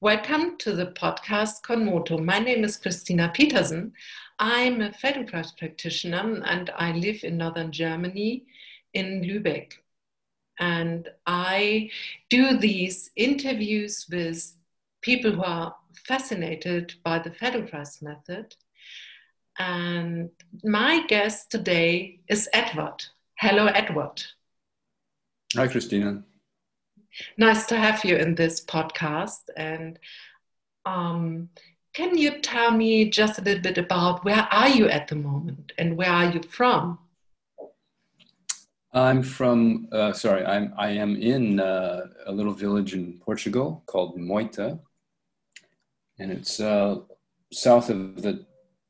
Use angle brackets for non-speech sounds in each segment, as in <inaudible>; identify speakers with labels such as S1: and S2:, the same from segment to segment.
S1: Welcome to the podcast Konmoto. My name is Christina Petersen. I'm a Feldenkrais practitioner and I live in northern Germany in Lübeck. And I do these interviews with people who are fascinated by the Feldenkrais method. And my guest today is Edward. Hello, Edward.
S2: Hi, Christina.
S1: Nice to have you in this podcast. And um, can you tell me just a little bit about where are you at the moment and where are you from?
S2: I'm from, uh, sorry, I'm, I am in uh, a little village in Portugal called Moita. And it's uh, south of the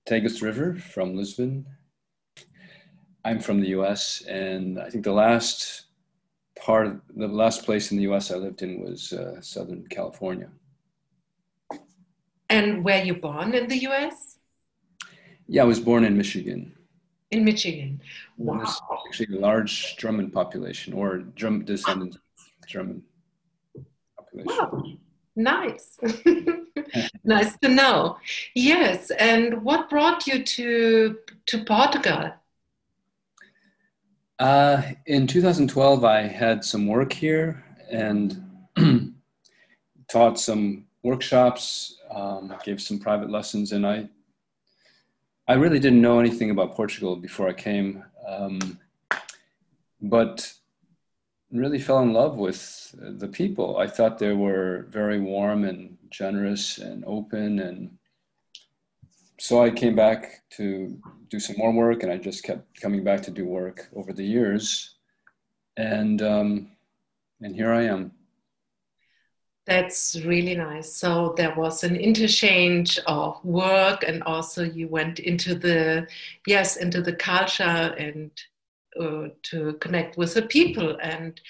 S2: Tagus River from Lisbon. I'm from the US, and I think the last part of the last place in the US I lived in was uh, Southern California.
S1: And were you born in the US?
S2: Yeah, I was born in Michigan.
S1: In Michigan. Wow.
S2: There's actually a large German population or German descendants German population.
S1: Wow. Nice. <laughs> nice to know. Yes. And what brought you to to Portugal?
S2: Uh, in 2012, I had some work here and <clears throat> taught some workshops, um, gave some private lessons, and I I really didn't know anything about Portugal before I came, um, but really fell in love with the people. I thought they were very warm and generous and open and so I came back to do some more work, and I just kept coming back to do work over the years, and um, and here I am.
S1: That's really nice. So there was an interchange of work, and also you went into the yes into the culture and uh, to connect with the people and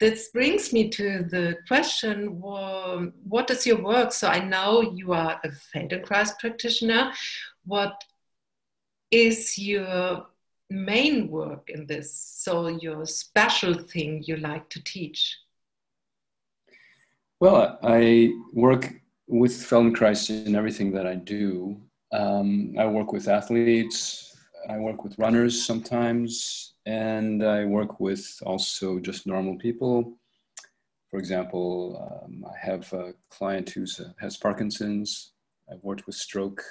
S1: this brings me to the question well, what is your work? So I know you are a Feldenkrais practitioner. What is your main work in this? So, your special thing you like to teach?
S2: Well, I work with Feldenkrais in everything that I do. Um, I work with athletes, I work with runners sometimes, and I work with also just normal people. For example, um, I have a client who uh, has Parkinson's. I've worked with stroke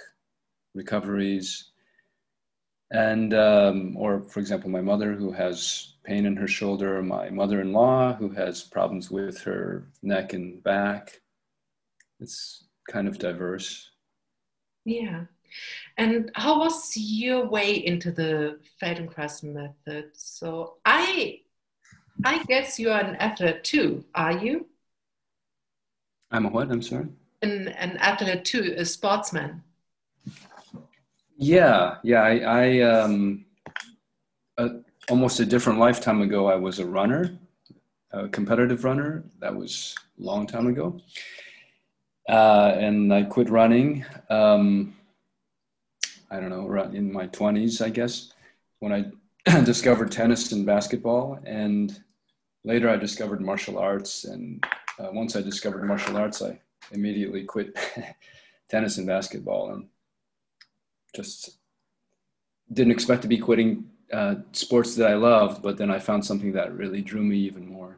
S2: recoveries, and um, or for example, my mother who has pain in her shoulder, my mother-in-law who has problems with her neck and back. It's kind of diverse.
S1: Yeah. And how was your way into the Feldenkrais method? So I, I guess you are an athlete too, are you?
S2: I'm a what? I'm sorry.
S1: An an athlete too, a sportsman.
S2: Yeah, yeah. I, I um, almost a different lifetime ago, I was a runner, a competitive runner. That was a long time ago, uh, and I quit running. Um, I don't know, in my 20s, I guess, when I <clears throat> discovered tennis and basketball. And later I discovered martial arts. And uh, once I discovered martial arts, I immediately quit <laughs> tennis and basketball and just didn't expect to be quitting uh, sports that I loved, but then I found something that really drew me even more.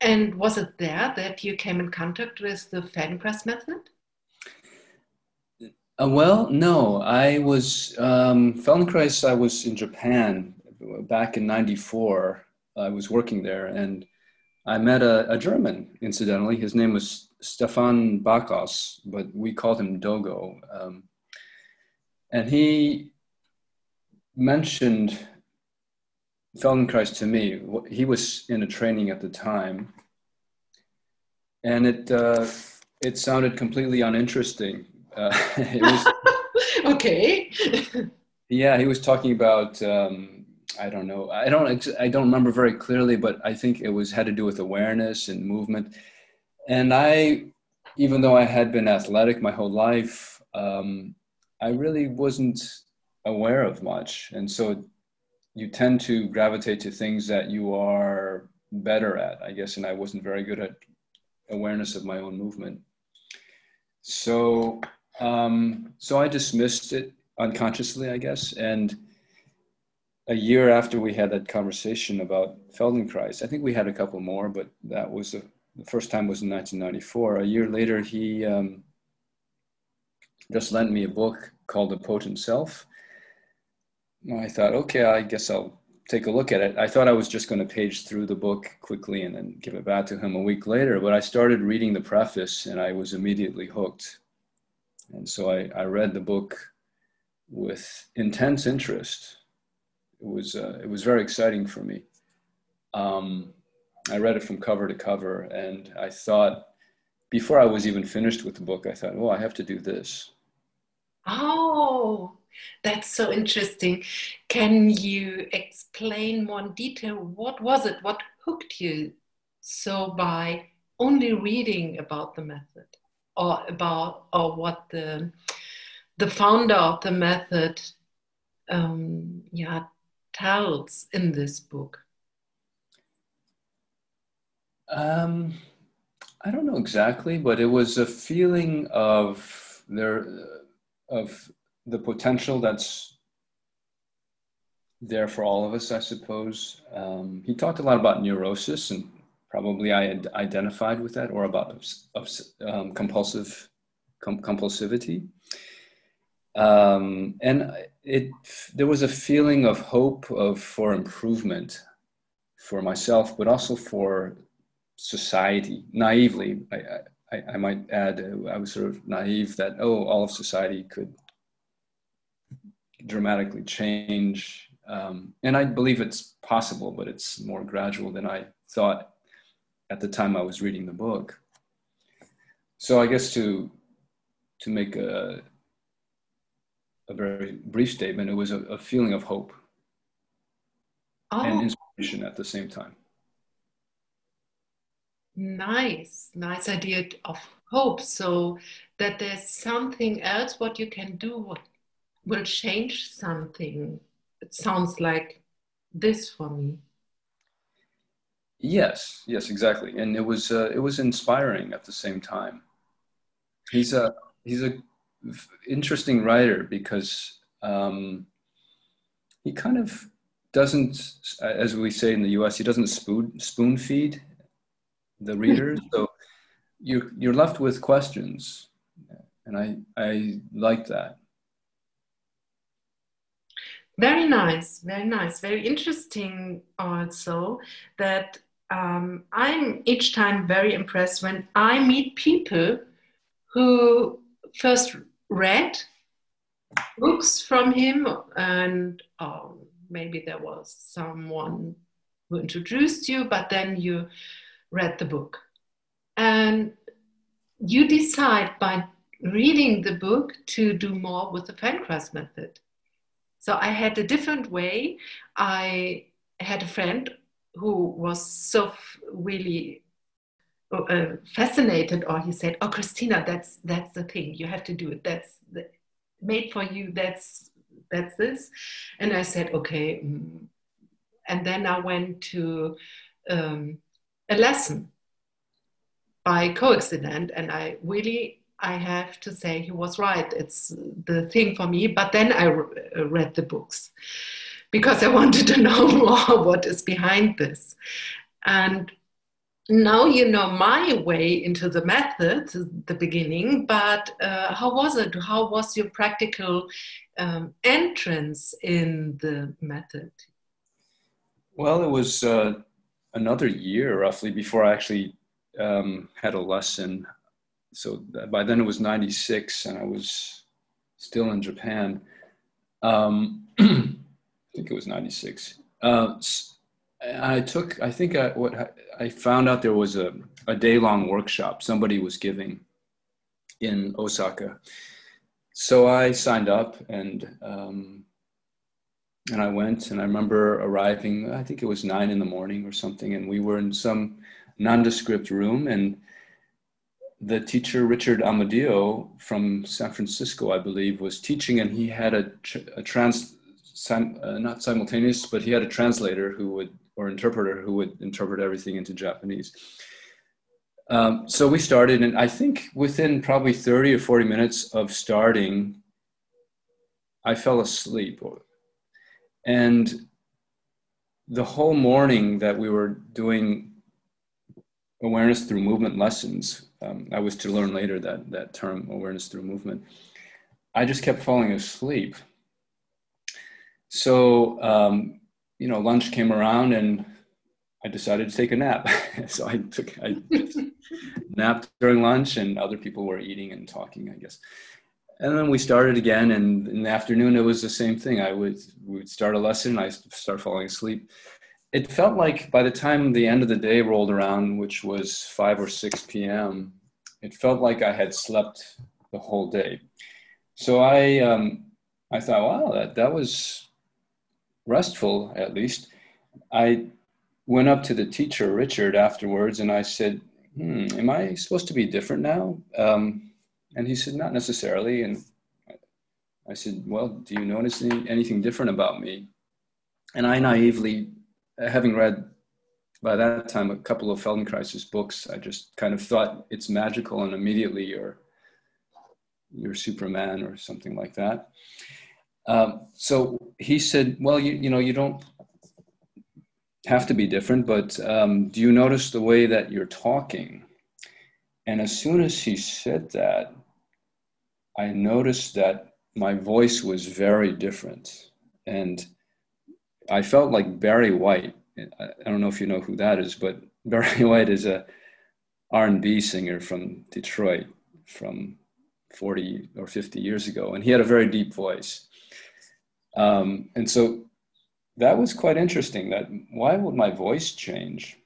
S1: And was it there that you came in contact with the Feldenkrais method?
S2: Uh, well, no, I was um, Feldenkrais. I was in Japan back in '94. I was working there, and I met a, a, German. Incidentally, his name was Stefan Bakos, but we called him Dogo. Um, and he mentioned Feldenkrais to me. He was in a training at the time, and it uh, it sounded completely uninteresting uh, <laughs>
S1: was, <laughs> okay.
S2: yeah, he was talking about um, I don't know. I don't I don't remember very clearly, but I think it was had to do with awareness and movement. And I, even though I had been athletic my whole life, um, I really wasn't aware of much, and so you tend to gravitate to things that you are better at, I guess. And I wasn't very good at awareness of my own movement. So, um, so I dismissed it unconsciously, I guess. And a year after we had that conversation about Feldenkrais, I think we had a couple more, but that was the, the first time was in 1994. A year later, he um, just lent me a book called The Potent Self. I thought, okay, I guess I'll take a look at it. I thought I was just going to page through the book quickly and then give it back to him a week later, but I started reading the preface and I was immediately hooked. And so I, I read the book with intense interest. It was, uh, it was very exciting for me. Um, I read it from cover to cover and I thought, before I was even finished with the book, I thought, well, I have to do this.
S1: Oh, that's so interesting. Can you explain more in detail what was it? What hooked you so by only reading about the method or about or what the the founder of the method um, yeah tells in this book?
S2: Um, I don't know exactly, but it was a feeling of there of the potential that's there for all of us, I suppose. Um, he talked a lot about neurosis, and probably I had identified with that, or about um, compulsive com- compulsivity. Um, and it there was a feeling of hope of for improvement for myself, but also for society. Naively, I, I, I might add, I was sort of naive that oh, all of society could dramatically change. Um, and I believe it's possible, but it's more gradual than I thought at the time I was reading the book. So I guess to to make a a very brief statement, it was a, a feeling of hope oh. and inspiration at the same time.
S1: Nice, nice idea of hope. So that there's something else what you can do what will change something. It sounds like this for me.
S2: Yes, yes, exactly, and it was uh, it was inspiring at the same time. He's a he's a interesting writer because um, he kind of doesn't, as we say in the U.S., he doesn't spoon spoon feed the readers, <laughs> so you're you're left with questions, and I I like that.
S1: Very nice, very nice, very interesting also that um, I'm each time very impressed when I meet people who first read books from him and um, maybe there was someone who introduced you, but then you read the book. And you decide by reading the book to do more with the Feldenkrais method. So I had a different way. I had a friend who was so really uh, fascinated, or he said, "Oh, Christina, that's that's the thing. You have to do it. That's the, made for you. That's that's this." And I said, "Okay." Mm. And then I went to um, a lesson by coincidence, and I really I have to say he was right. It's the thing for me. But then I uh, read the books because I <laughs> wanted to know <laughs> more what is behind this. And now you know my way into the method, the beginning, but uh, how was it? How was your practical um, entrance in the method?
S2: Well, it was uh, another year roughly before I actually um, had a lesson so by then it was 96 and I was still in Japan. Um, <clears throat> I think it was 96. Uh, I took, I think I, what I found out there was a, a day long workshop somebody was giving in Osaka. So I signed up and, um, and I went and I remember arriving, I think it was nine in the morning or something. And we were in some nondescript room and the teacher Richard Amadeo from San Francisco, I believe, was teaching, and he had a, a trans, sim, uh, not simultaneous, but he had a translator who would, or interpreter who would interpret everything into Japanese. Um, so we started, and I think within probably 30 or 40 minutes of starting, I fell asleep. And the whole morning that we were doing awareness through movement lessons, um, I was to learn later that, that term, awareness through movement, I just kept falling asleep. So, um, you know, lunch came around and I decided to take a nap. <laughs> so I took, I <laughs> napped during lunch and other people were eating and talking, I guess. And then we started again. And in the afternoon, it was the same thing. I would, would start a lesson. I start falling asleep. It felt like by the time the end of the day rolled around, which was 5 or 6 p.m., it felt like I had slept the whole day. So I, um, I thought, wow, that, that was restful at least. I went up to the teacher, Richard, afterwards, and I said, hmm, Am I supposed to be different now? Um, and he said, Not necessarily. And I said, Well, do you notice any, anything different about me? And I naively, having read by that time a couple of Feldenkrais books, I just kind of thought it's magical and immediately you're, you're Superman or something like that. Um, so he said, Well, you, you know, you don't have to be different, but um, do you notice the way that you're talking? And as soon as he said that, I noticed that my voice was very different. And I felt like Barry White. I don't know if you know who that is, but <laughs> Barry White is a R&B singer from Detroit from 40 or 50 years ago. And he had a very deep voice. Um, and so that was quite interesting that why would my voice change?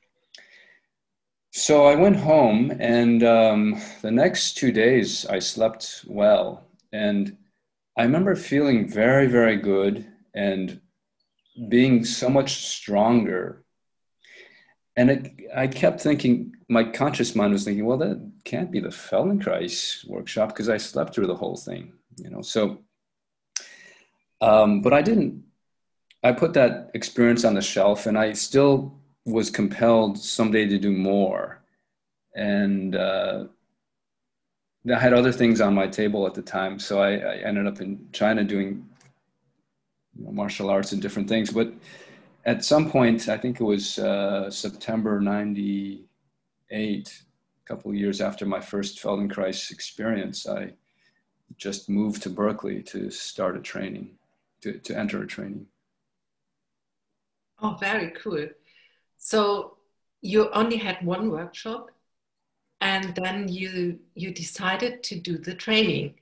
S2: So i went home and um, the next two days i slept well. And i remember feeling very very good and being so much stronger. And it, i kept thinking my conscious mind was thinking well that can't be the feldenkrais workshop because i slept through the whole thing you know? So um, but i didn't I put that experience on the shelf, and I still was compelled someday to do more. And uh, I had other things on my table at the time, so I, I ended up in China doing you know, martial arts and different things. But at some point, I think it was uh, September '98, a couple of years after my first Feldenkrais experience, I just moved to Berkeley to start a training, to, to enter a training.
S1: Oh, very cool. So you only had one workshop and then you you decided to do the training.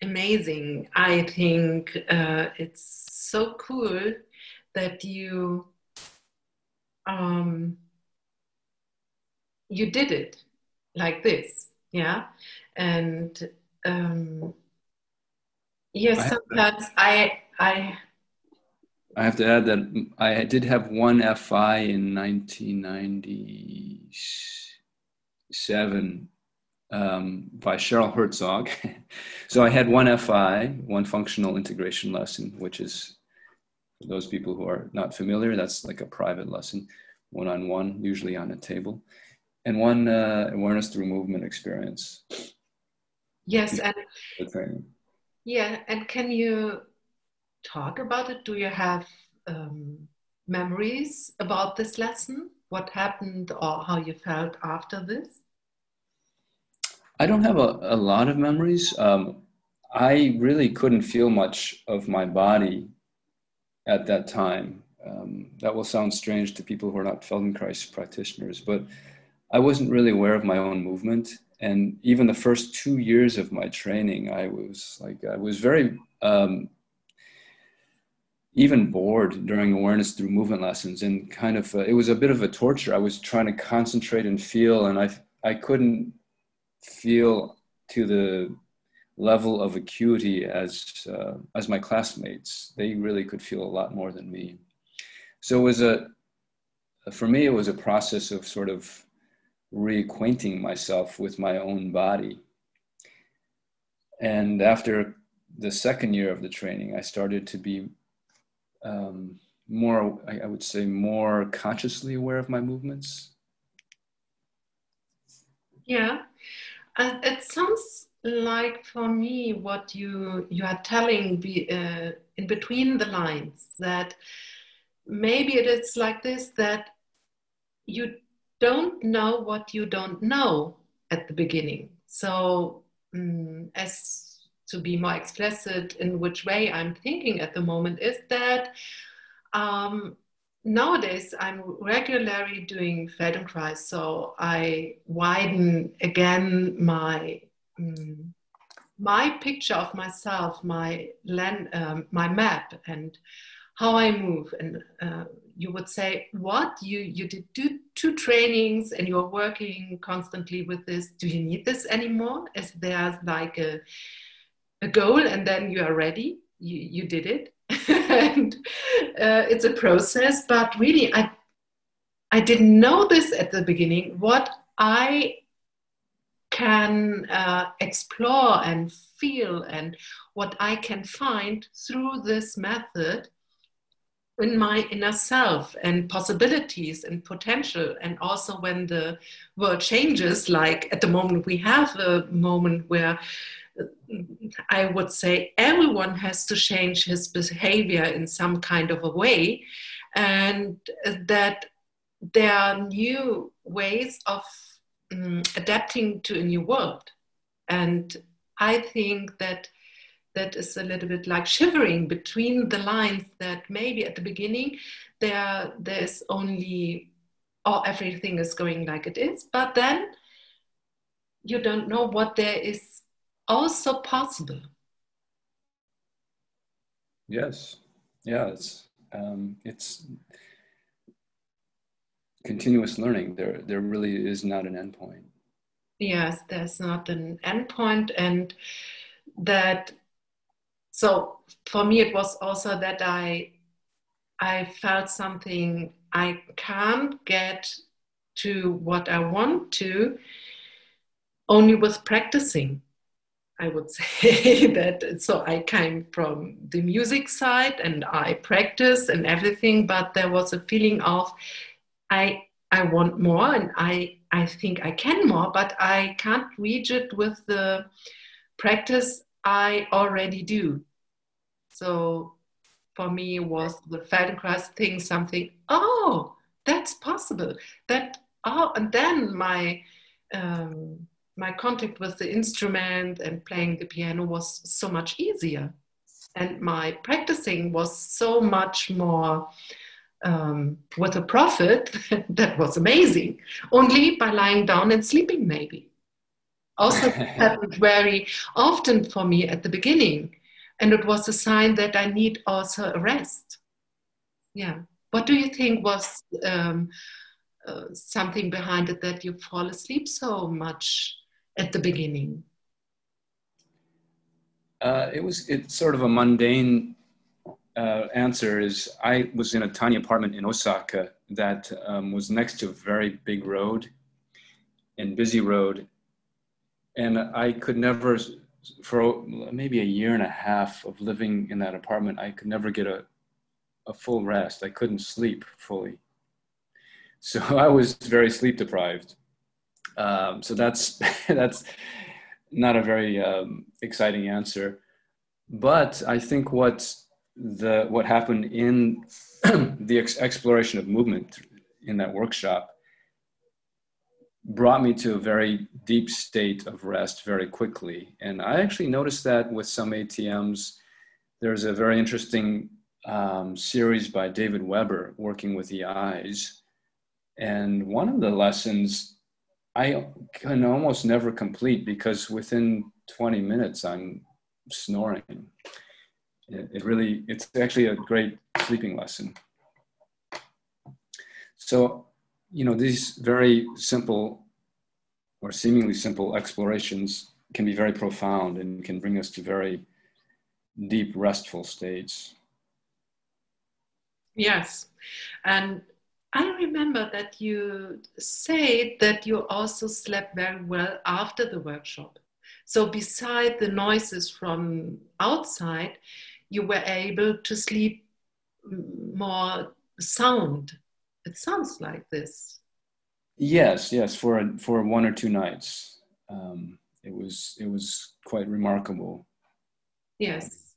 S1: Amazing. I think uh, it's so cool that you um, you did it like this, yeah. And um, yes, sometimes I I
S2: I have to add that I did have one FI in 1997 um, by Cheryl Herzog. <laughs> so I had one FI, one functional integration lesson, which is for those people who are not familiar, that's like a private lesson, one on one, usually on a table, and one uh, awareness through movement experience.
S1: Yes, and yeah, and can you talk about it? Do you have um, memories about this lesson? What happened or how you felt after this?
S2: I don't have a, a lot of memories. Um, I really couldn't feel much of my body at that time. Um, that will sound strange to people who are not Feldenkrais practitioners, but I wasn't really aware of my own movement. And even the first two years of my training, I was like, I was very um, even bored during awareness through movement lessons and kind of uh, it was a bit of a torture. I was trying to concentrate and feel and i i couldn't feel to the level of acuity as uh, as my classmates. They really could feel a lot more than me. So it was a for me it was a process of sort of reacquainting myself with my own body. And after the second year of the training i started to be um, more, I, I would say, more consciously aware of my movements.
S1: Yeah, uh, it sounds like for me what you you are telling be, uh, in between the lines that maybe it is like this that you don't know what you don't know at the beginning. So, um, as to be more explicit in which way I'm thinking at the moment is that um, nowadays I'm regularly doing Feldenkrais, so I widen again my um, my picture of myself, my land, um, my map, and how I move. And uh, you would say, "What you you did do two trainings and you're working constantly with this? Do you need this anymore? Is there like a a goal and then you are ready? You you did it." <laughs> and uh, it's a process, but really, I I didn't know this at the beginning. What I can uh, explore and feel and what I can find through this method in my inner self and possibilities and potential and also when the world changes like at the moment we have a moment where I would say everyone has to change his behavior in some kind of a way, and that there are new ways of um, adapting to a new world. And I think that that is a little bit like shivering between the lines that maybe at the beginning there there's only oh everything is going like it is but then you don't know what there is also possible.
S2: Yes, yeah, it's um, it's continuous learning. There, there really is not an endpoint.
S1: Yes, there's not an endpoint, and that. So for me, it was also that I, I felt something I can't get to what I want to, only with practicing I would <laughs> say that so I came from the music side and I practice and everything, but there was a feeling of I I want more and I I think I can more, but I can't reach it with the practice I already do. So for me was the Feldenkrais thing something, oh, that's possible. That oh and then my um, my contact with the instrument and playing the piano was so much easier. And my practicing was so much more um, with a profit <laughs> that was amazing, only by lying down and sleeping, maybe. Also, <laughs> happened very often for me at the beginning. And it was a sign that I need also a rest. Yeah. What do you think was um, uh, something behind it that you fall asleep so much at the beginning?
S2: Uh, it was it's sort of a mundane uh, answer. Is I was in a tiny apartment in Osaka that um, was next to a very big road and busy road, and I could never, for maybe a year and a half of living in that apartment, I could never get a a full rest. I couldn't sleep fully, so <laughs> I was very sleep deprived um, so that's <laughs> that's not a very um, exciting answer. But I think what the what happened in <clears throat> the ex- exploration of movement in that workshop brought me to a very deep state of rest very quickly. And I actually noticed that with some ATMs. There's a very interesting um, series by David Webber working with the eyes. And one of the lessons I can almost never complete because within 20 minutes I'm snoring. It, it, really, it's actually a great sleeping lesson. So, you know, these very simple or seemingly simple explorations can be very profound and can bring us to very deep, restful states.
S1: Yes. And remember that you said that you also slept very well after the workshop. So, beside the noises from outside, you were able to sleep more sound. It sounds like this.
S2: Yes, yes, for a, for one or two nights. Um, it was it was quite remarkable.
S1: Yes.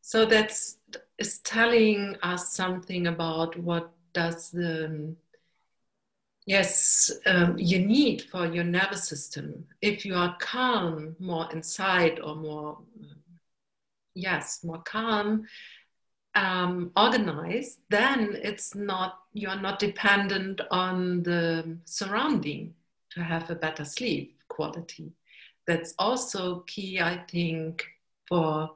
S1: So that's is telling us something about what does the yes um, you need for your nervous system. If you are calm more inside or more yes more calm um, organized then it's not you're not dependent on the surrounding to have a better sleep quality. That's also key i think for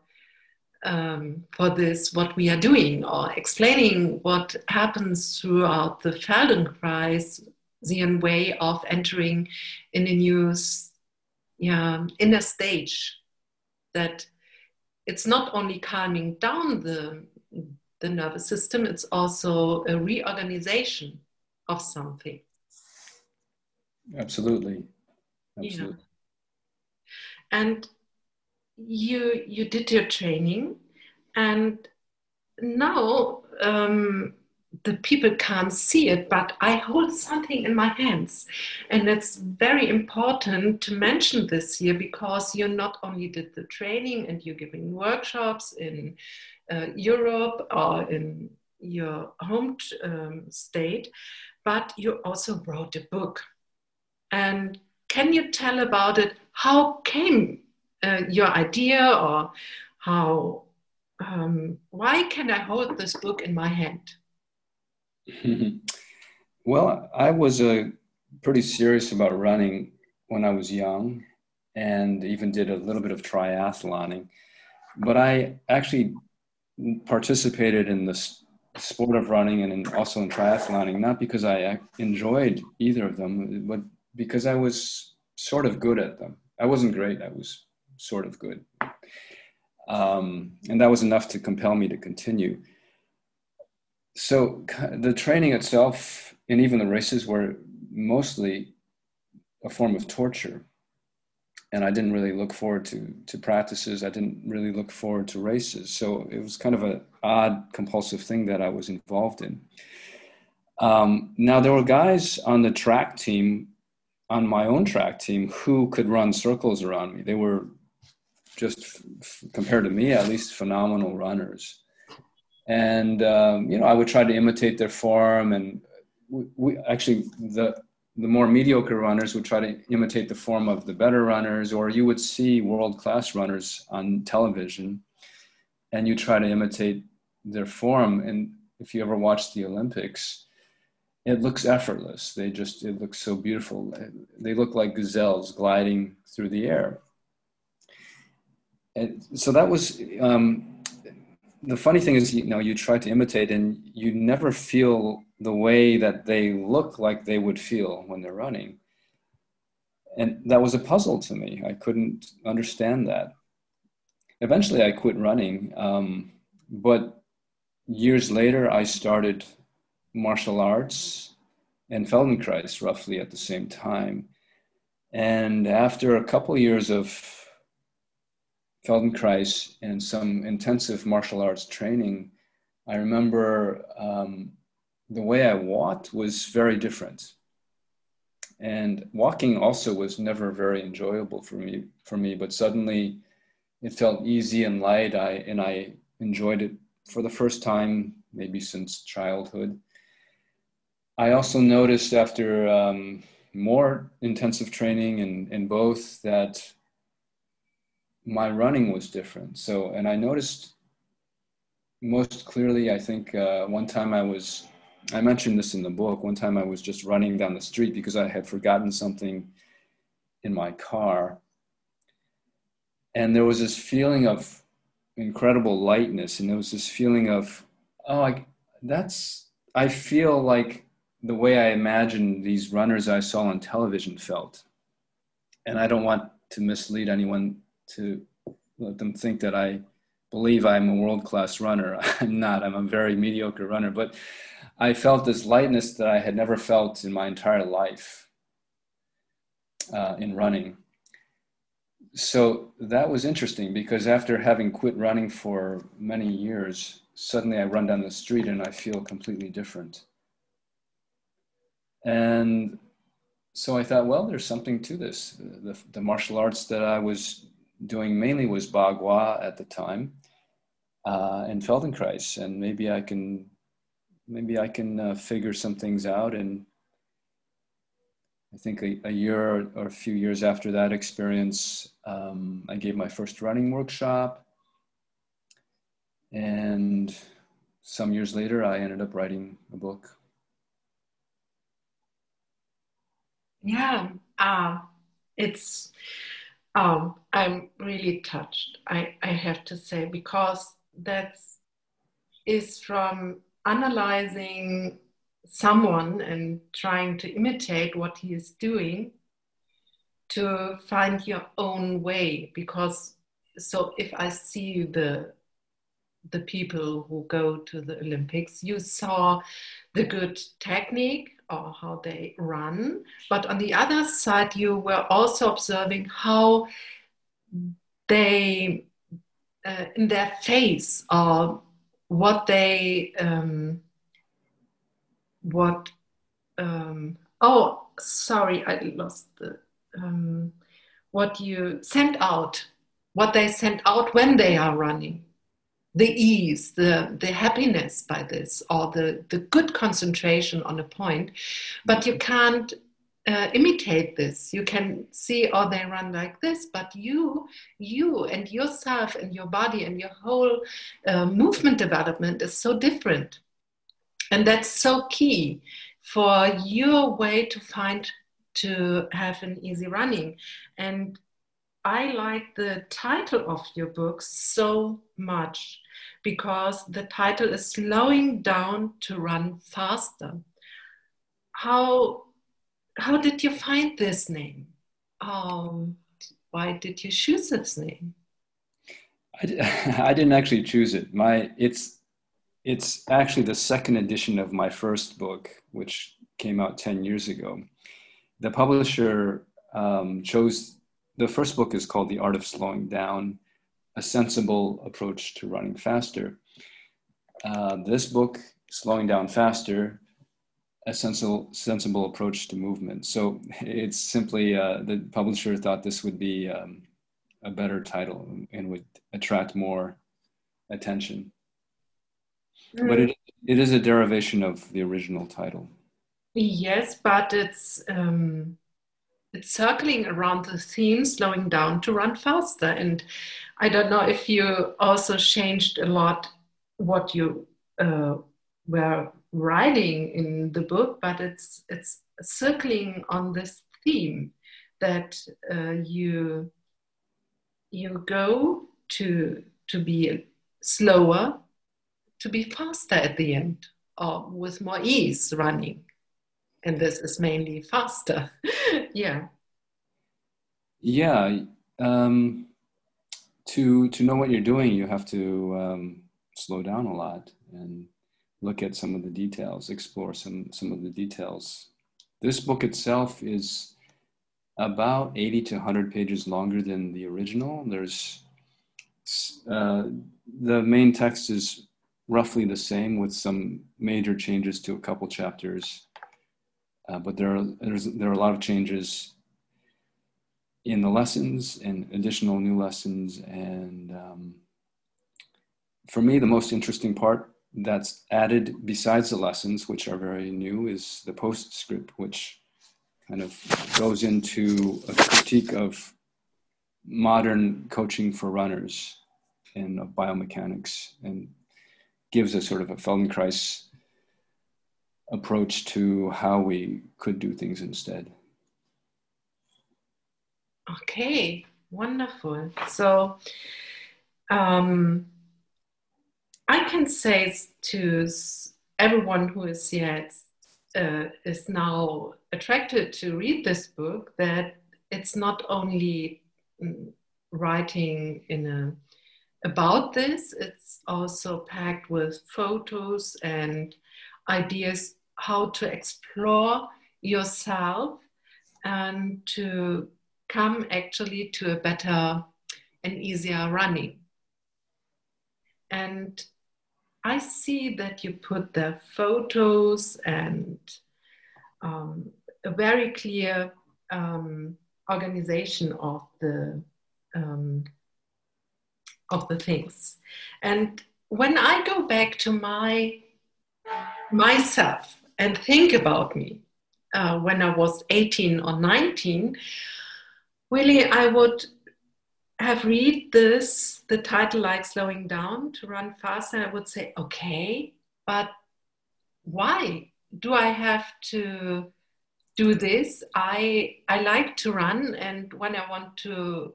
S1: um, for this what we are doing or explaining what happens throughout the Feldenkrais the way of entering in a new yeah, inner stage that it's not only calming down the, the nervous system, it's also a reorganization of something.
S2: Absolutely. Absolutely.
S1: Yeah. And you you did your training and now um, the people can't see it, but I hold something in my hands. And it's very important to mention this here because you not only did the training and you're giving workshops in uh, Europe or in your home um, state, but you also wrote a book. And can you tell about it? How came uh, your idea or how, um, why can I hold this book in my hand? <laughs>
S2: well, I was uh, pretty serious about running when I was young and even did a little bit of triathloning. But I actually participated in the sport of running and in, also in triathloning, not because I enjoyed either of them, but because I was sort of good at them. I wasn't great, I was sort of good. Um, and that was enough to compel me to continue. So the training itself and even the races were mostly a form of torture. And i didn't really look forward to to practices. I didn't really look forward to races. So it was kind of an odd compulsive thing that i was involved in. Um, now there were guys on the track team on my own track team who could run circles around me. They were just compared to me at least phenomenal runners and um, you know I would try to imitate their form, and we, we, actually the the more mediocre runners would try to imitate the form of the better runners, or you would see world class runners on television, and you try to imitate their form. And if you ever watch the Olympics, it looks effortless. They just it looks so beautiful. They look like gazelles gliding through the air. And so that was um, the funny thing is, you know, you try to imitate and you never feel the way that they look like they would feel when they're running. And that was a puzzle to me. I couldn't understand that. Eventually, I quit running. Um, but years later, I started martial arts and Feldenkrais roughly at the same time. And after a couple years of Feldenkrais and some intensive martial arts training, I remember um, the way I walked was very different. And walking also was never very enjoyable for me, for me, but suddenly it felt easy and light. I, and I enjoyed it for the first time, maybe since childhood. I also noticed after um, more intensive training in, in both that my running was different. So, and I noticed most clearly, I think uh, one time I was, I mentioned this in the book, one time I was just running down the street because I had forgotten something in my car. And there was this feeling of incredible lightness. And there was this feeling of, oh, I, that's, I feel like the way I imagine these runners I saw on television felt. And I don't want to mislead anyone to let them think that I believe I'm a world class runner. <laughs> I'm not, I'm a very mediocre runner, but I felt this lightness that I had never felt in my entire life uh, in running. So that was interesting because after having quit running for many years, suddenly I run down the street and I feel completely different. And so I thought, well, there's something to this. The, the martial arts that I was doing mainly was Bagua at the time uh, and Feldenkrais, and maybe I can maybe I can uh, figure some things out. And I think a, a year or, a few years after that experience, um, I gave my first running workshop, and some years later, I ended up writing a book.
S1: Yeah, uh, it's. Um, I'm really touched. I, I have to say because that is from analyzing someone and trying to imitate what he is doing to find your own way because so if i see the the people who go to the olympics you saw the good technique or how they run. But on the other side, you were also observing how they, uh, in their face, or what they, um, what, um, oh, sorry, I lost the, um, what you sent out, what they sent out when they are running the ease, the, the happiness by this, or the, the good concentration on a point, but you can't uh, imitate this. You can see, oh, they run like this, but you, you and yourself and your body and your whole uh, movement development is so different. And that's so key for your way to find to have an easy running. And I like the title of your book so much because the title is Slowing Down to Run Faster. How, how did you find this name? Um, why did you choose this name?
S2: I, <laughs> I didn't actually choose it. My it's it's actually the second edition of my first book, which came out ten years ago. The publisher um, chose the first book is called The Art of Slowing Down, a sensible approach to running faster. Uh, this book, Slowing Down Faster, a sensible, sensible approach to movement. So it's simply uh, the publisher thought this would be um, a better title and would attract more attention. Mm. But it, it is a derivation of the original title.
S1: Yes, but it's um, it's circling around the theme slowing down to run faster. And i don't know if you also changed a lot what you uh, were writing in the book but it's it's circling on this theme that uh, you you go to to be slower to be faster at the end or with more ease running and this is mainly faster. <laughs> yeah.
S2: Yeah. Um, to to know what you're doing, you have to um, slow down a lot and look at some of the details, explore some some of the details. This book itself is about 80 to 100 pages longer than the original. There's uh, the main text is roughly the same with some major changes to a couple chapters uh, but there are there are a lot of changes in the lessons and additional new lessons. And um, for me, the most interesting part that's added besides the lessons, which are very new, is the postscript, which kind of goes into a critique of modern coaching for runners and of biomechanics and gives a sort of a Feldenkrais approach to how we could do things instead.
S1: Okay, wonderful. So um, I can say to everyone who is yet uh, is now attracted to read this book that it's not only mm, writing in a about this it's also packed with photos and ideas how to explore yourself and to come actually to a better and easier running. And I see that you put the photos and um, a very clear um, organization of the um, of the things. And when I go back to my myself and think about me uh, when I was 18 or 19, really I would have read this, the title like slowing down to run fast, and I would say, okay, but why do I have to do this? I I like to run, and when I want to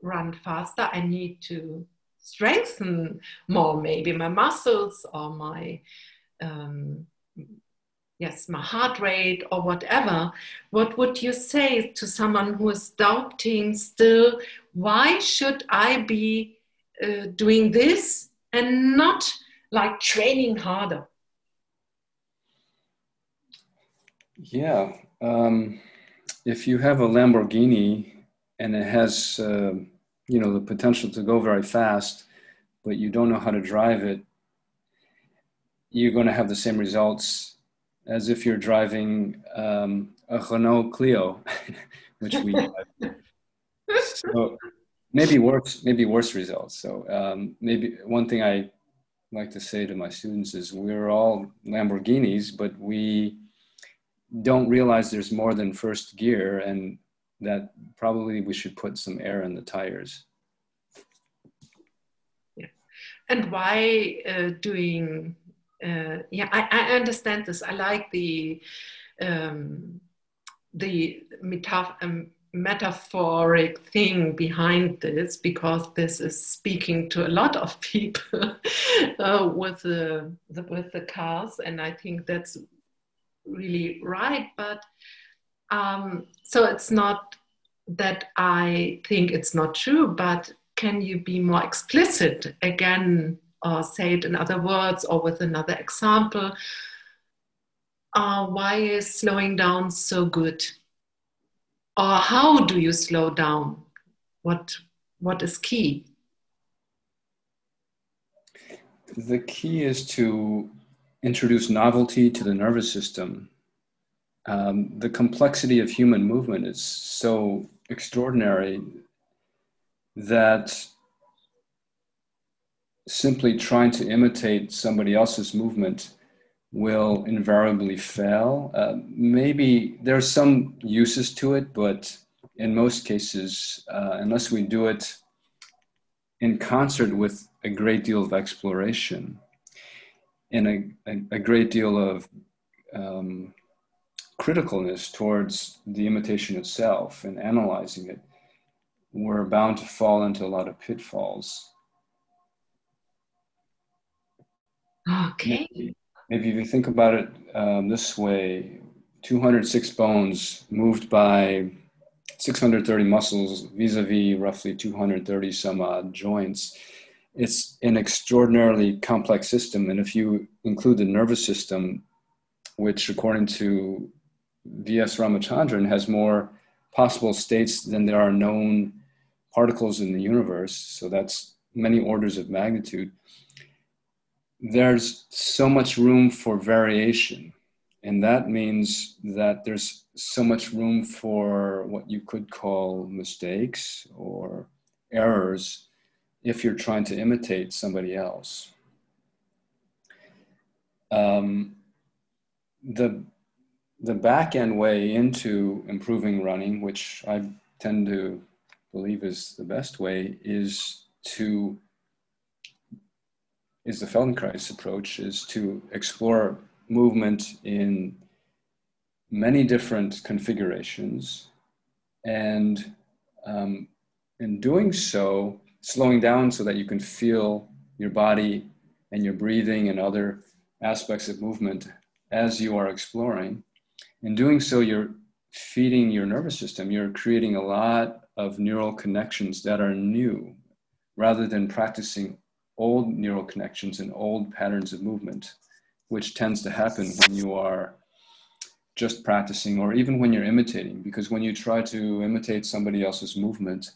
S1: run faster, I need to strengthen more, maybe my muscles or my um, yes, my heart rate or whatever, what would you say to someone who is doubting still? Why should I be uh, doing this and not like training harder?
S2: Yeah, um, if you have a Lamborghini and it has, uh, you know, the potential to go very fast, but you don't know how to drive it, you're going to have the same results as if you're driving um, a Renault Clio, <laughs> which we <laughs> so maybe worse, maybe worse results. So um, maybe one thing I like to say to my students is we're all Lamborghinis, but we don't realize there's more than first gear and that probably we should put some air in the tires.
S1: Yeah. And why uh, doing uh, yeah, I, I, understand this. I like the um, the metaf- um, metaphoric thing behind this because this is speaking to a lot of people <laughs> uh, with the, the, with the cars, and I think that's really right. But um, so it's not that I think it's not true, but can you be more explicit again or say it in other words or with another example. Uh, why is slowing down so good? Or how do you slow down? What, what is key?
S2: The key is to introduce novelty to the nervous system. Um, the complexity of human movement is so extraordinary that simply trying to imitate somebody else's movement will invariably fail. Uh, maybe there's some uses to it, but in most cases, uh, unless we do it in concert with a great deal of exploration and a, a, a great deal of um, criticalness towards the imitation itself and analyzing it, we're bound to fall into a lot of pitfalls.
S1: Okay.
S2: Maybe, maybe if you think about it um, this way 206 bones moved by 630 muscles vis a vis roughly 230 some odd joints. It's an extraordinarily complex system. And if you include the nervous system, which according to V.S. Ramachandran has more possible states than there are known particles in the universe, so that's many orders of magnitude there's so much room for variation. And that means that there's so much room for what you could call mistakes or errors if you're trying to imitate somebody else. Um, the, the back end way into improving running, which I tend to believe is the best way, is to is the Feldenkrais approach is to explore movement in many different configurations and um, in doing so slowing down so that you can feel your body and your breathing and other aspects of movement as you are exploring. In doing so you're feeding your nervous system. You're creating a lot of neural connections that are new rather than practicing old neural connections and old patterns of movement, which tends to happen when you are just practicing or even when you're imitating. Because when you try to imitate somebody else's movement,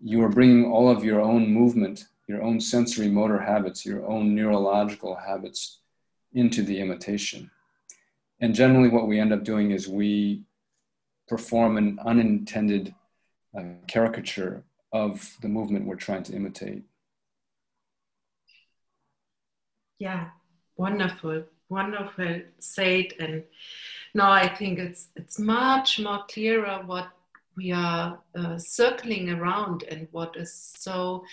S2: you are bringing all of your own movement, your own sensory motor habits, your own neurological habits into the imitation. And generally, what we end up doing is we perform an unintended uh, caricature of the movement we're trying to imitate.
S1: Yeah, wonderful, wonderful said. And now I think it's it's much more clearer what we are uh, circling around and what is so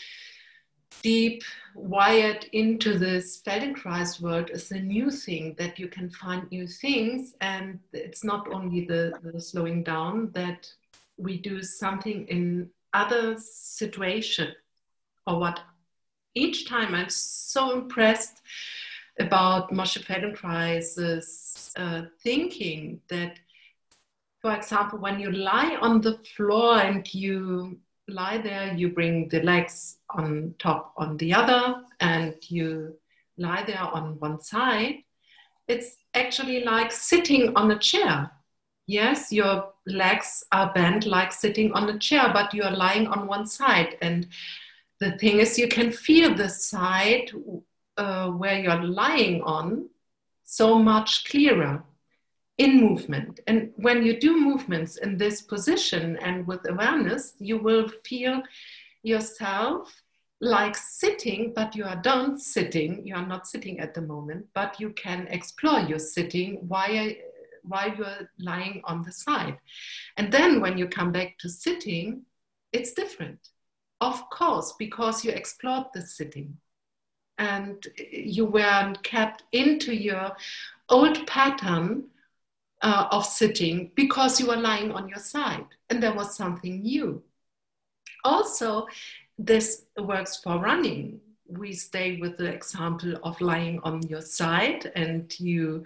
S1: deep wired into this Feldenkrais world is a new thing that you can find new things and it's not only the, the slowing down that we do something in other situation or what each time I'm so impressed about Moshe Feldenkrais's uh, thinking that for example when you lie on the floor and you lie there, you bring the legs on top on the other, and you lie there on one side. It's actually like sitting on a chair. Yes, your legs are bent like sitting on a chair, but you are lying on one side. And the thing is, you can feel the side uh, where you're lying on so much clearer in movement. And when you do movements in this position and with awareness, you will feel yourself like sitting, but you are not sitting. You are not sitting at the moment, but you can explore your sitting while, while you're lying on the side. And then when you come back to sitting, it's different. Of course, because you explored the sitting and you weren't kept into your old pattern uh, of sitting because you were lying on your side and there was something new. Also, this works for running. We stay with the example of lying on your side and you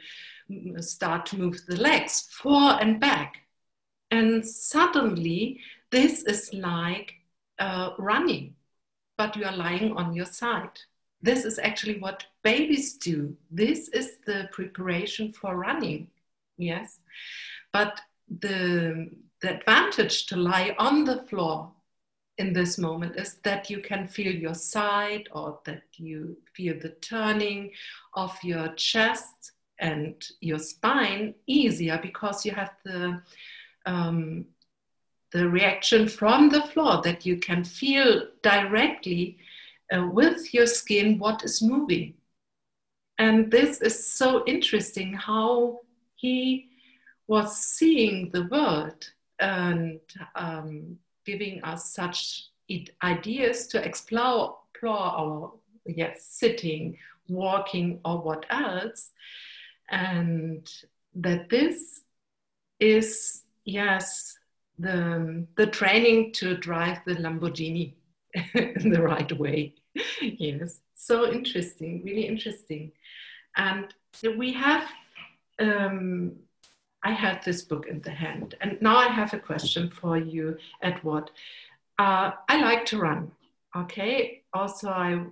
S1: start to move the legs forward and back. And suddenly, this is like uh, running, but you are lying on your side. This is actually what babies do. This is the preparation for running yes but the the advantage to lie on the floor in this moment is that you can feel your side or that you feel the turning of your chest and your spine easier because you have the um, the reaction from the floor that you can feel directly uh, with your skin what is moving. And this is so interesting how he was seeing the world and um, giving us such ideas to explore, explore our yes sitting walking or what else. And that this is yes the the training to drive the lamborghini <laughs> in the right way <laughs> yes so interesting really interesting and we have um, I had this book in the hand. And now I have a question for you, Edward. Uh, I like to run, okay? Also, I,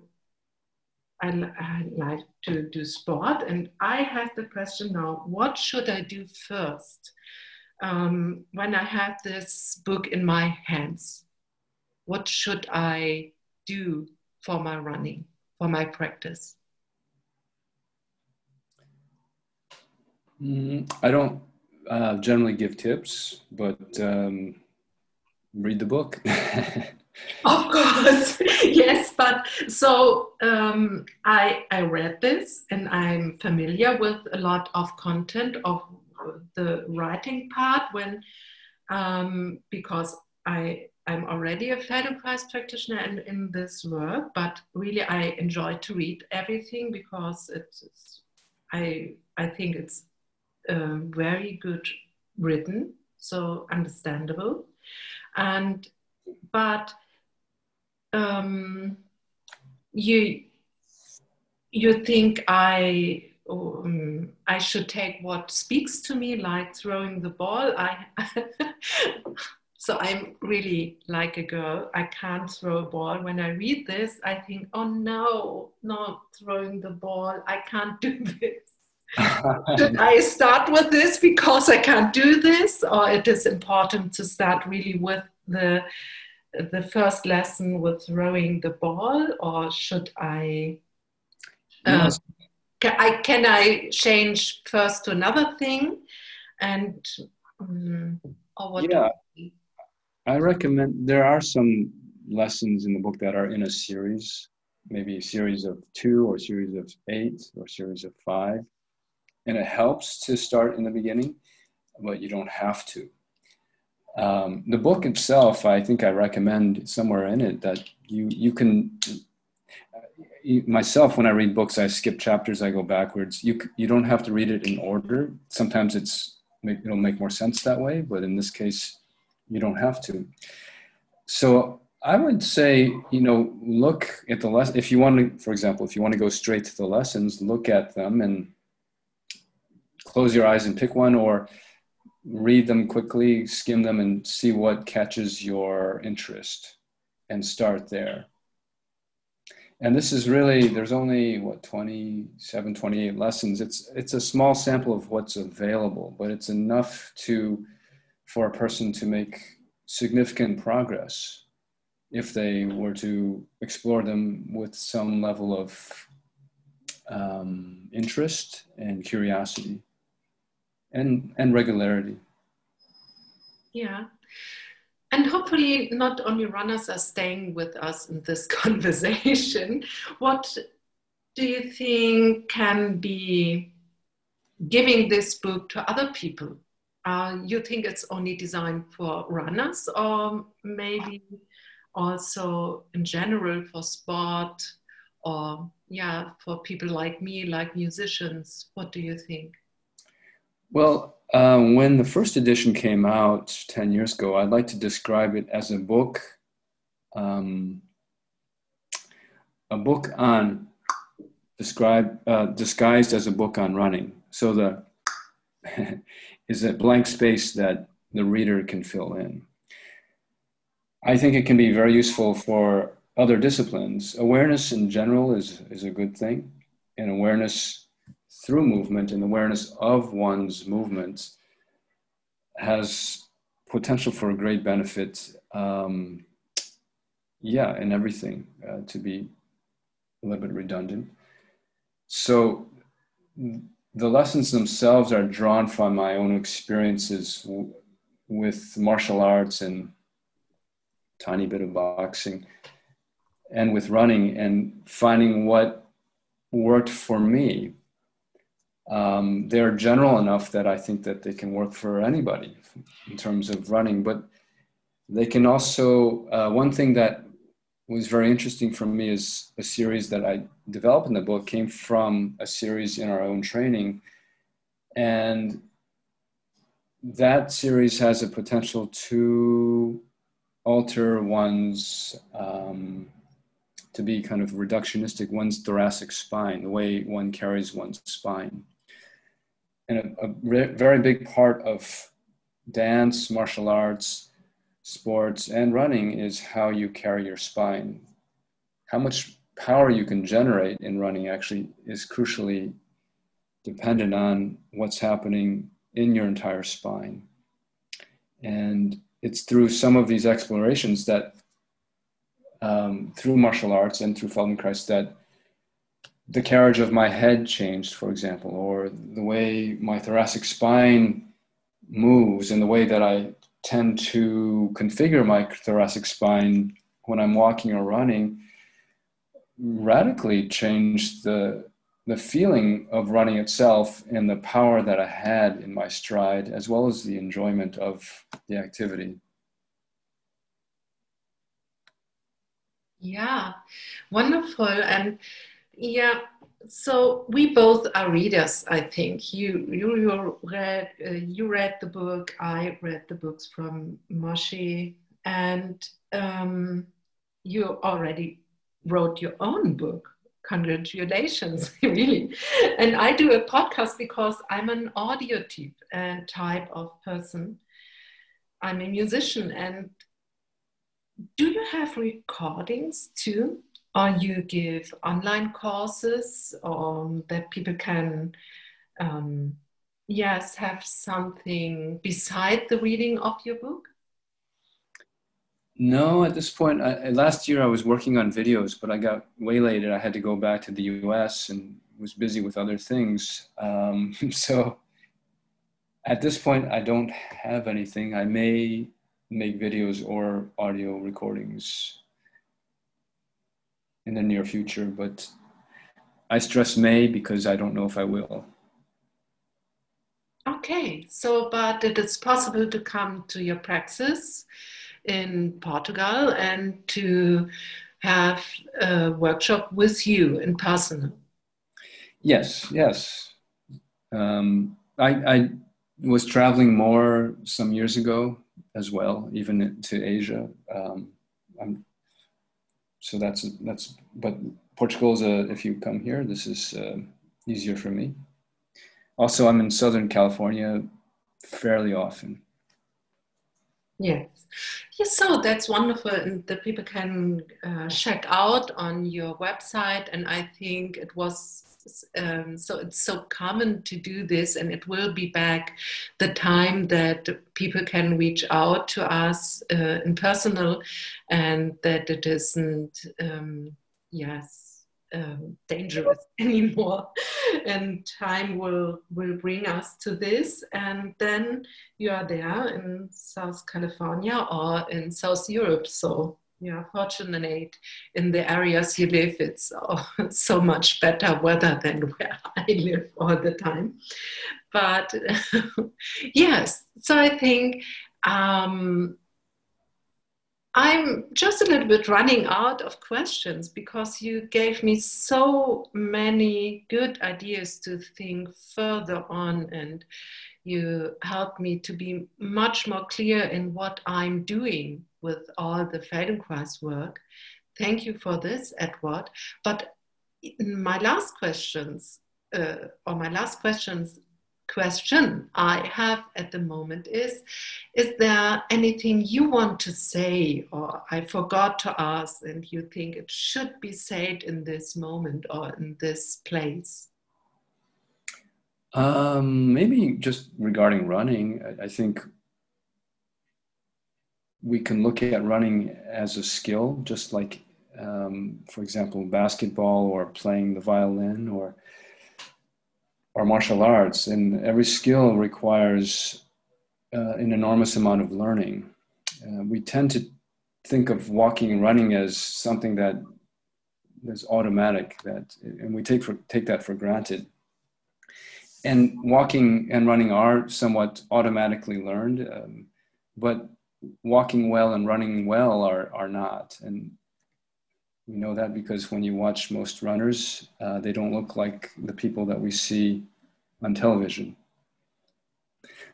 S1: I, I, like to do sport. And I have the question now what should I do first um, when I have this book in my hands? What should I do for my running, for my practice?
S2: Mm, I don't uh, generally give tips, but um, read the book. <laughs>
S1: of course, <laughs> yes. But so um, I I read this, and I'm familiar with a lot of content of the writing part when um, because I I'm already a Feldenkrais practitioner and in this work, but really I enjoy to read everything because it's, it's I I think it's uh, very good written, so understandable. And but um, you you think I um, I should take what speaks to me, like throwing the ball. I <laughs> so I'm really like a girl. I can't throw a ball. When I read this, I think, oh no, not throwing the ball. I can't do <laughs> this. Should <laughs> I start with this because I can't do this, or it is important to start really with the the first lesson with throwing the ball, or should I? Uh, can I can I change first to another thing, and um, or what?
S2: Yeah, I recommend. There are some lessons in the book that are in a series, maybe a series of two, or a series of eight, or a series of five, and it helps to start in the beginning, but you don't have to. Um, the book itself, I think I recommend somewhere in it that you you can myself when i read books i skip chapters i go backwards. You you don't have to read it in order. Sometimes it's it'll make more sense that way but in this case you don't have to. So i would say you know look at the lesson if you want to for example if you want to go straight to the lessons look at them and close your eyes and pick one or read them quickly skim them and see what catches your interest and start there and this is really there's only what 27 28 lessons. It's it's a small sample of what's available but it's enough to for a person to make significant progress if they were to explore them with some level of um, interest and curiosity and and regularity.
S1: Yeah and hopefully, not only runners are staying with us in this <laughs> conversation. What do you think can be giving this book to other people? Uh, you think it's only designed for runners, or maybe also in general for sport, or yeah, for people like me, like musicians? What do you think?
S2: Well, uh, when the first edition came out 10 years ago, I'd like to describe it as a book, um, a book on, describe, uh, disguised as a book on running. So the <laughs> is a blank space that the reader can fill in. I think it can be very useful for other disciplines. Awareness in general is, is a good thing, and awareness through movement and awareness of one's movement has potential for a great benefit. Um, yeah, in everything, uh, to be a little bit redundant. So the lessons themselves are drawn from my own experiences w- with martial arts and tiny bit of boxing and with running and finding what worked for me um, they're general enough that I think that they can work for anybody in terms of running. But they can also, uh, one thing that was very interesting for me is a series that I developed in the book came from a series in our own training. And that series has a potential to alter one's um, to be kind of reductionistic one's thoracic spine the way one carries one's spine and a, a re- very big part of dance, martial arts, sports, and running is how you carry your spine. How much power you can generate in running actually is crucially dependent on what's happening in your entire spine. And it's through some of these explorations that, um, through martial arts and through Feldenkrais, that the carriage of my head changed, for example, or the way my thoracic spine moves and the way that I tend to configure my thoracic spine when I'm walking or running radically changed the the feeling of running itself and the power that I had in my stride, as well as the enjoyment of the activity.
S1: Yeah, wonderful. And yeah. So we both are readers. I think you you, you read uh, you read the book. I read the books from Moshe, and um, you already wrote your own book. Congratulations, <laughs> really. And I do a podcast because I'm an audio type and type of person. I'm a musician, and do you have recordings too? Or you give online courses um, that people can um, yes have something beside the reading of your book?
S2: No at this point I, last year i was working on videos but i got waylaid. I had to go back to the us and was busy with other things. Um, <laughs> so At this point, I don't have anything. I may make videos or audio recordings in the near future, but I stress may because I don't know if I will.
S1: Okay, so but it is possible to come to your praxis in Portugal and to have a workshop with you in person.
S2: Yes, yes. Um, I, I was traveling more some years ago as well, even to Asia. Um, so that's that's. But Portugal is a. If you come here, this is uh, easier for me. Also, I'm in Southern California fairly often.
S1: Yes. Yes, so that's wonderful, and the people can uh, check out on your website. And I think it was um, so it's so common to do this, and it will be back the time that people can reach out to us uh, in personal, and that it isn't um, yes um, dangerous <laughs> anymore. and time will will bring us to this, and then you are there in South California or in South Europe. So yeah, fortunate in the areas you live, it's oh, <laughs> so much better weather than <laughs> where I live all the time. But <laughs> yes, so I think um, I'm just a little bit running out of questions because you gave me so many good ideas to think further on and you helped me to be much more clear in what I'm doing with all the Feldenkrais work. Thank you for this, Edward. But my last questions, uh, or my last questions question I have at the moment is Is there anything you want to say, or I forgot to ask, and you think it should be said in this moment or in this place?
S2: Um, maybe just regarding running, I, I think we can look at running as a skill, just like, um, for example, basketball or playing the violin or or martial arts. And every skill requires uh, an enormous amount of learning. Uh, we tend to think of walking and running as something that is automatic, that, and we take for take that for granted and walking and running are somewhat automatically learned, um, but walking well and running well are, are not. And we know that because when you watch most runners, uh, they don't look like the people that we see on television.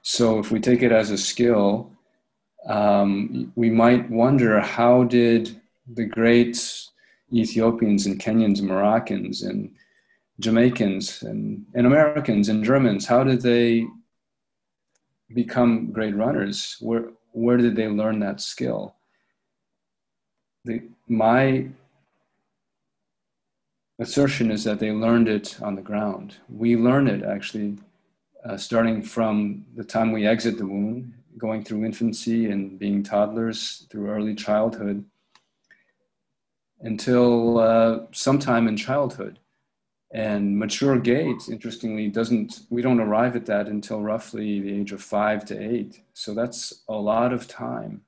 S2: So if we take it as a skill, um, we might wonder how did the great Ethiopians and Kenyans and Moroccans and Jamaicans and, and Americans and Germans, how did they become great runners? Where, where did they learn that skill? The, my assertion is that they learned it on the ground. We learn it actually uh, starting from the time we exit the womb, going through infancy and being toddlers through early childhood until uh, sometime in childhood and mature gait interestingly doesn't we don't arrive at that until roughly the age of five to eight. So that's a lot of time.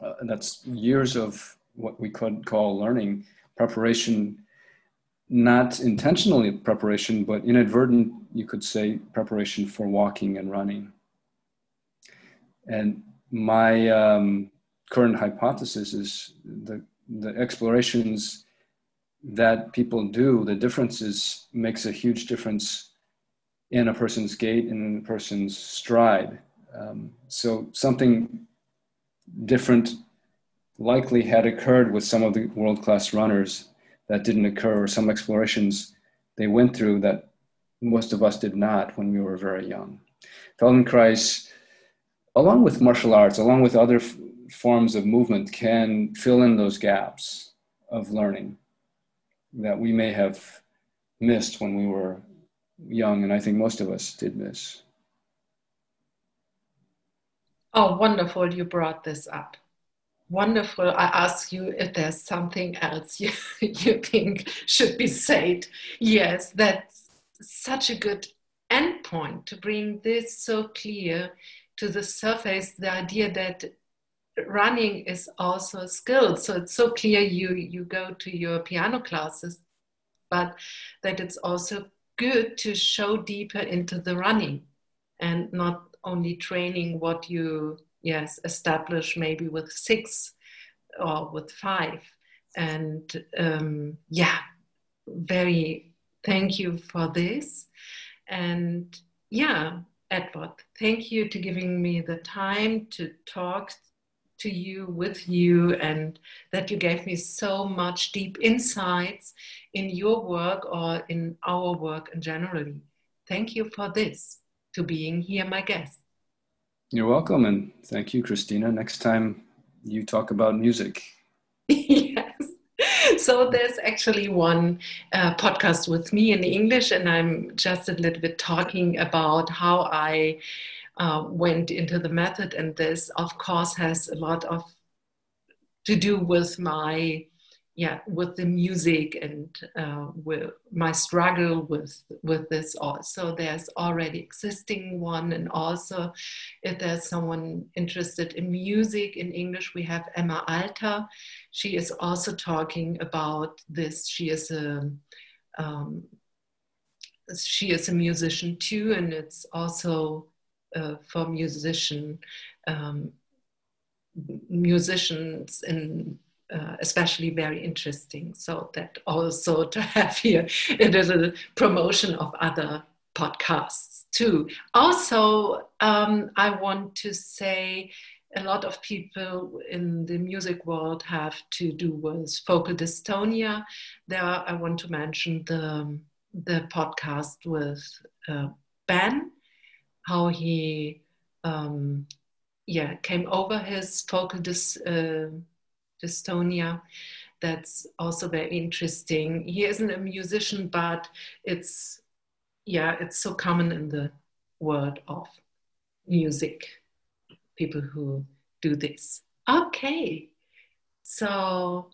S2: Uh, that's years of what we could call learning preparation not intentionally preparation but inadvertent you could say preparation for walking and running. And my um, current hypothesis is the the explorations that people do, the differences makes a huge difference in a person's gait and in a person's stride. Um, so something different likely had occurred with some of the world-class runners that didn't occur, or some explorations they went through that most of us did not when we were very young. Feldenkrais, along with martial arts, along with other forms of movement, can fill in those gaps of learning that we may have missed when we were young, and I think most of us did miss.
S1: Oh, wonderful, you brought this up. Wonderful. I ask you if there's something else you, <laughs> you think should be said. Yes, that's such a good endpoint to bring this so clear to the surface the idea that running is also a skill. So it's so clear you you go to your piano classes but that it's also good to show deeper into the running and not only training what you yes establish maybe with six or with five. And um, yeah very thank you for this. And yeah edward thank you to giving me the time to talk to you with you and that you gave me so much deep insights in your work or in our work in generally. Thank you for this to being here my guest.
S2: You're welcome and thank you christina. Next time you talk about music. <laughs>
S1: Yes. So there's actually one uh, podcast with me in English, and I'm just a little bit talking about how I uh, went into the method, and this, of course, has a lot of to do with my yeah with the music and uh, with my struggle with with this also there's already existing one and also if there's someone interested in music in english we have emma alter. She is also talking about this. She is a um, she is a musician too and it's also uh, for musician um, musicians in uh, especially very interesting. So that also to have here <laughs> a little promotion of other podcasts too. Also, um, I want to say a lot of people in the music world have to do with focal dystonia. There, I want to mention the the podcast with uh, Ben, how he um, yeah came over his focal dys, uh, dystonia. That's also very interesting. He isn't a musician, but it's yeah, it's so common in the world of music. People who do this. Okay, so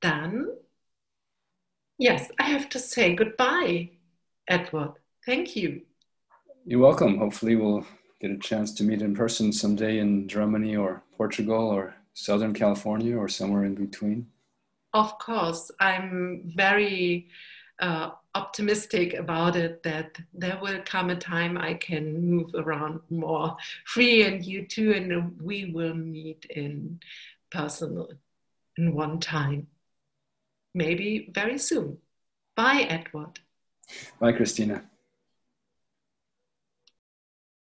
S1: then, yes, I have to say goodbye, Edward. Thank you.
S2: You're welcome. Hopefully, we'll get a chance to meet in person someday in Germany or Portugal or Southern California or somewhere in between?
S1: Of course, I'm very uh, optimistic about it that there will come a time I can move around more free and you too, and we will meet in person in one time. Maybe very soon. Bye, Edward.
S2: Bye, Christina.